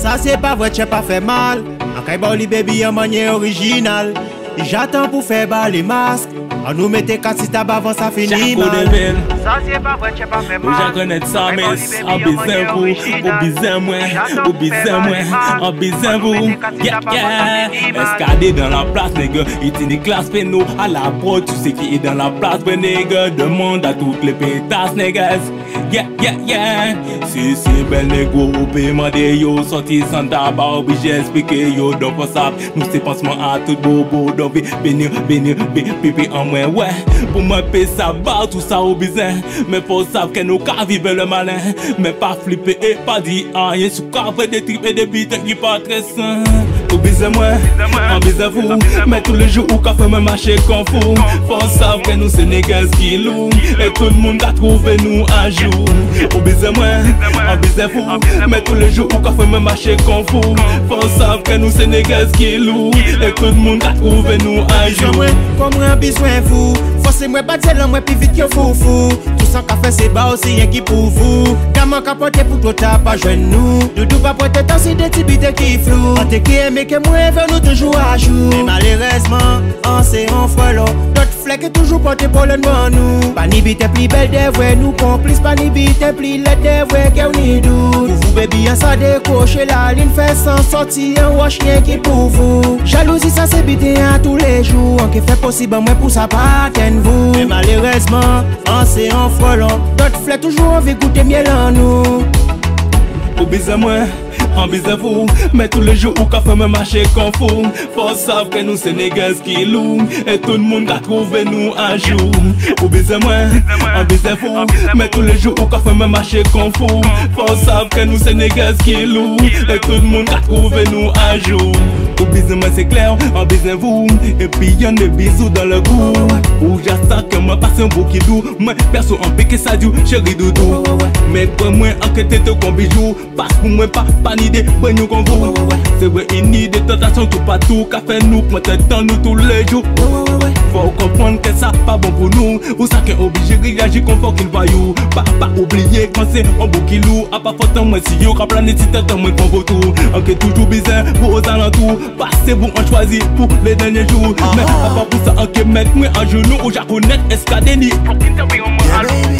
Sa se pa vwe tche pa fe mal. An kay boli bebi yon manye orijinal I jatan pou fe ba li mask An nou mette kat si tab avan sa fini man. Chakou de vel Ou jakon et sa mes An bizen vou, ou bizen mwen Ou bizen mwen, an bizen vou Yeah, yeah. Eskade dan la plas nege Iti ni klas pe nou A la pro tu se ki i dan la plas be nege Demande a tout le petas neges Yeah, yeah, yeah. Si si bel nego ou pe mande yo. Soti san taba obije espike yo. Don fosap nou se pansman a tout bobo. Don vi beni, beni, be, pipi an moi Ouais, pour moi pe ça va Tout ça au bizan Mais faut savoir que nous ka vivre le malin. Mais pas flipper et pas dire rien. Sous après des tripes et des bites qui pas très sain. Ou bizan moi, en bizan vous. Mais tous les jours ou ka fait me marcher comme fou. Faut savoir que nous c'est nègres qui louent Et tout le monde a trouvé nous un jour. Ou bizan moi, en bizan vous. Mais tous les jours ou ka fait me marcher comme fou. Faut savoir que nous c'est nègres qui louent Et tout le monde a trouvé nous un Jour moi, comme moi besoin vous Forcez-moi pas dire moi plus vite que fou fou Tout ça qu'a fait c'est bas aussi rien qui pour vous Comment capoter pour toi t'as pas joindre nous? Doudou pas prêter tant c'est des petits bites qui flou On te qui aime que moi veut nous toujours à jour. Mais malheureusement, on c'est en frelon D'autres est toujours porté pour le devant nous. Pas bite plus belle des nous complices. Pas ni bite plus laide des vrais qu'on ni doute Pour vous baby on ça décocher la ligne fait sans sortir. Un wash rien qui pour vous Jalousie ça c'est bite à tous les jours Qui fait possible pour ça pas vous. Mais malheureusement, c'est en frelon D'autres flecs toujours envie goûter miel en nous. Ou bizan mwen, an bizan vous. Mais tous les jours ou ka fait me comme fou. Faut savoir que nous c'est nègres qui louent Et tout le monde a trouvé nous un jour. Ou bizan mwen, an bizan vous. Mais tous les jours ou ka fait me comme fou. Faut savoir que nous c'est nègres qui louent Et tout le monde a trouvé nous un Ou bizan moi c'est clair, an bizan vous. Et puis y'en des bisous dans le cou Ou j'attends que moi passe un beau qui doux. Moi perso en pique ça du chéri doudou. Mais pour moi en que t'es comme bijou. Passe pour moi pas pas de pour nous comme vous. C'est vrai il n'y des tentations tout partout fait nous. Pour te dans nous tous les jours. Faut comprendre que ça pas bon pour nous. Ou ça qu'un obligé réagir comme qu'il voyou. Pas pas oublier quand c'est un beau qui lourd A pas en moi si yo Qu'à planer si t'es moi comme vous tout. En que toujours bizarre pour aux alentours Passez bon on choisit pour les derniers jours. Mais à part pour ça en que mettre moi à genoux Ou ni me on my Yeah, baby.